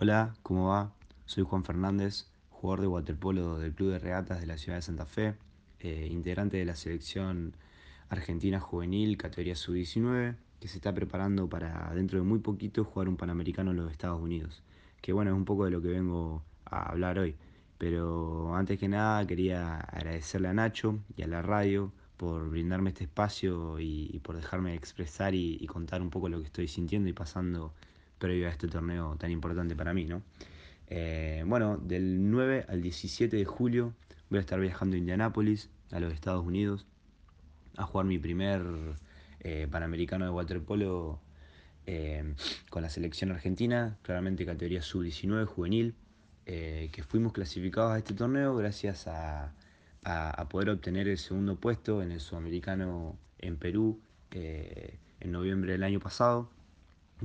Hola, ¿cómo va? Soy Juan Fernández, jugador de waterpolo del Club de Regatas de la ciudad de Santa Fe, eh, integrante de la selección argentina juvenil categoría sub-19, que se está preparando para dentro de muy poquito jugar un Panamericano en los Estados Unidos. Que bueno, es un poco de lo que vengo a hablar hoy. Pero antes que nada quería agradecerle a Nacho y a la radio por brindarme este espacio y, por dejarme expresar y, y contar un poco lo que estoy sintiendo y pasando previo a este torneo tan importante para mí, ¿no? Eh, bueno, del 9 al 17 de julio voy a estar viajando a Indianápolis, a los Estados Unidos, a jugar mi primer eh, Panamericano de waterpolo eh, con la selección argentina, claramente categoría sub-19 juvenil, que fuimos clasificados a este torneo gracias a, a, poder obtener el segundo puesto en el sudamericano en Perú en noviembre del año pasado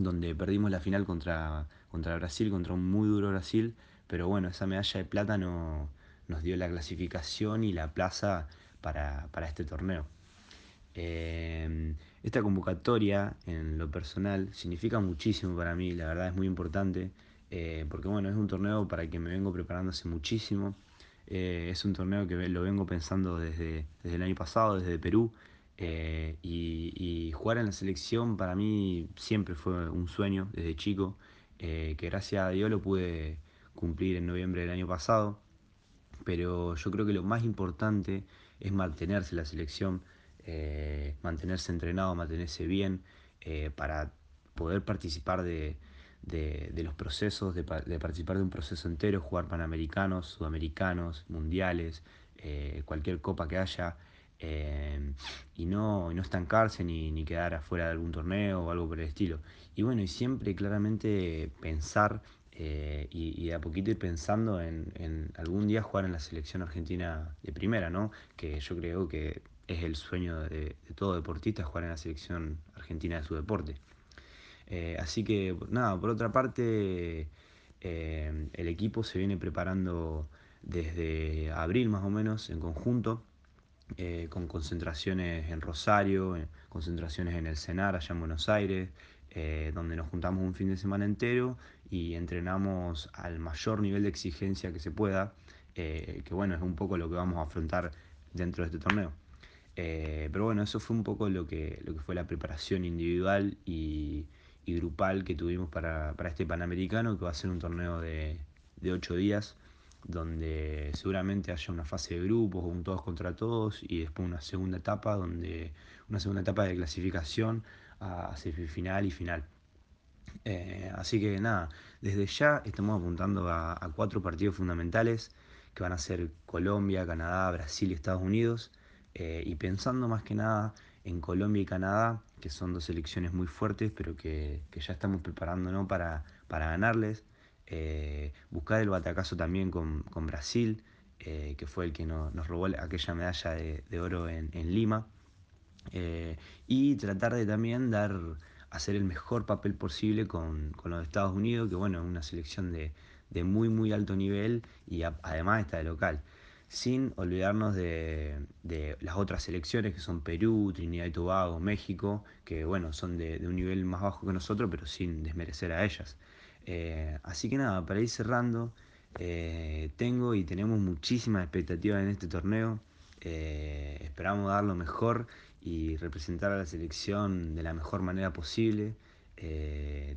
donde perdimos la final contra, contra Brasil, contra un muy duro Brasil, pero bueno, esa medalla de plata no, nos dio la clasificación y la plaza para, este torneo. Eh, esta convocatoria, en lo personal, significa muchísimo para mí, la verdad es muy importante, eh, porque bueno, es un torneo para el que me vengo preparando hace muchísimo, eh, es un torneo que lo vengo pensando desde, desde el año pasado, desde Perú, eh, y, jugar en la selección para mí siempre fue un sueño desde chico, eh, que gracias a Dios lo pude cumplir en noviembre del año pasado. Pero yo creo que lo más importante es mantenerse en la selección, eh, mantenerse entrenado, mantenerse bien, para poder participar de, los procesos, de, participar de un proceso entero, jugar panamericanos, sudamericanos, mundiales, cualquier copa que haya. Em, y, no, no estancarse ni, ni, quedar afuera de algún torneo o algo por el estilo. Y bueno, y siempre claramente pensar eh, y, de a poquito ir pensando en, algún día jugar en la selección argentina de primera, ¿no? Que yo creo que es el sueño de, todo deportista jugar en la selección argentina de su deporte. Eh, así que nada, por otra parte, eh, el equipo se viene preparando desde abril más o menos en conjunto eh, con concentraciones en Rosario, concentraciones en el CENAR allá en Buenos Aires, eh, donde nos juntamos un fin de semana entero y entrenamos al mayor nivel de exigencia que se pueda, eh, que bueno, es un poco lo que vamos a afrontar dentro de este torneo. pero bueno, eso fue un poco lo que, lo que fue la preparación individual y, grupal que tuvimos para, este Panamericano, que va a ser un torneo de, de 8 días donde seguramente haya una fase de grupos, un todos contra todos y después una segunda etapa donde una segunda etapa de clasificación a semifinal y final. Eh, así que nada, desde ya estamos apuntando a, cuatro partidos fundamentales que van a ser Colombia, Canadá, Brasil y Estados Unidos. Eh, y pensando más que nada en Colombia y Canadá, que son dos selecciones muy fuertes, pero que, ya estamos preparándonos para, para ganarles. Eh, buscar el batacazo también con, Brasil, eh, que fue el que nos robó aquella medalla de, oro en, Lima, eh, y tratar de también dar, hacer el mejor papel posible con, los Estados Unidos, que bueno, es una selección de, muy muy alto nivel y además está de local. Sin olvidarnos de, las otras selecciones que son Perú, Trinidad y Tobago, México, que bueno, son de un nivel más bajo que nosotros, pero sin desmerecer a ellas. Eh, así que nada, para ir cerrando, eh, tengo y tenemos muchísimas expectativas en este torneo. Eh, esperamos dar lo mejor y representar a la selección de la mejor manera posible.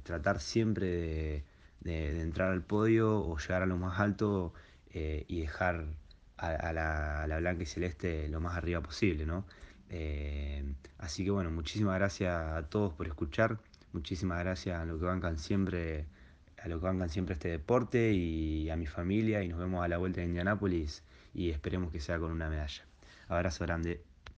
tratar siempre de, entrar al podio o llegar a lo más alto y dejar a, la, blanca y celeste lo más arriba posible. así que bueno, muchísimas gracias a todos por escuchar. Muchísimas gracias a los que bancan siempre a lo que bancan siempre este deporte y a mi familia y nos vemos a la vuelta de Indianápolis y esperemos que sea con una medalla. Abrazo grande.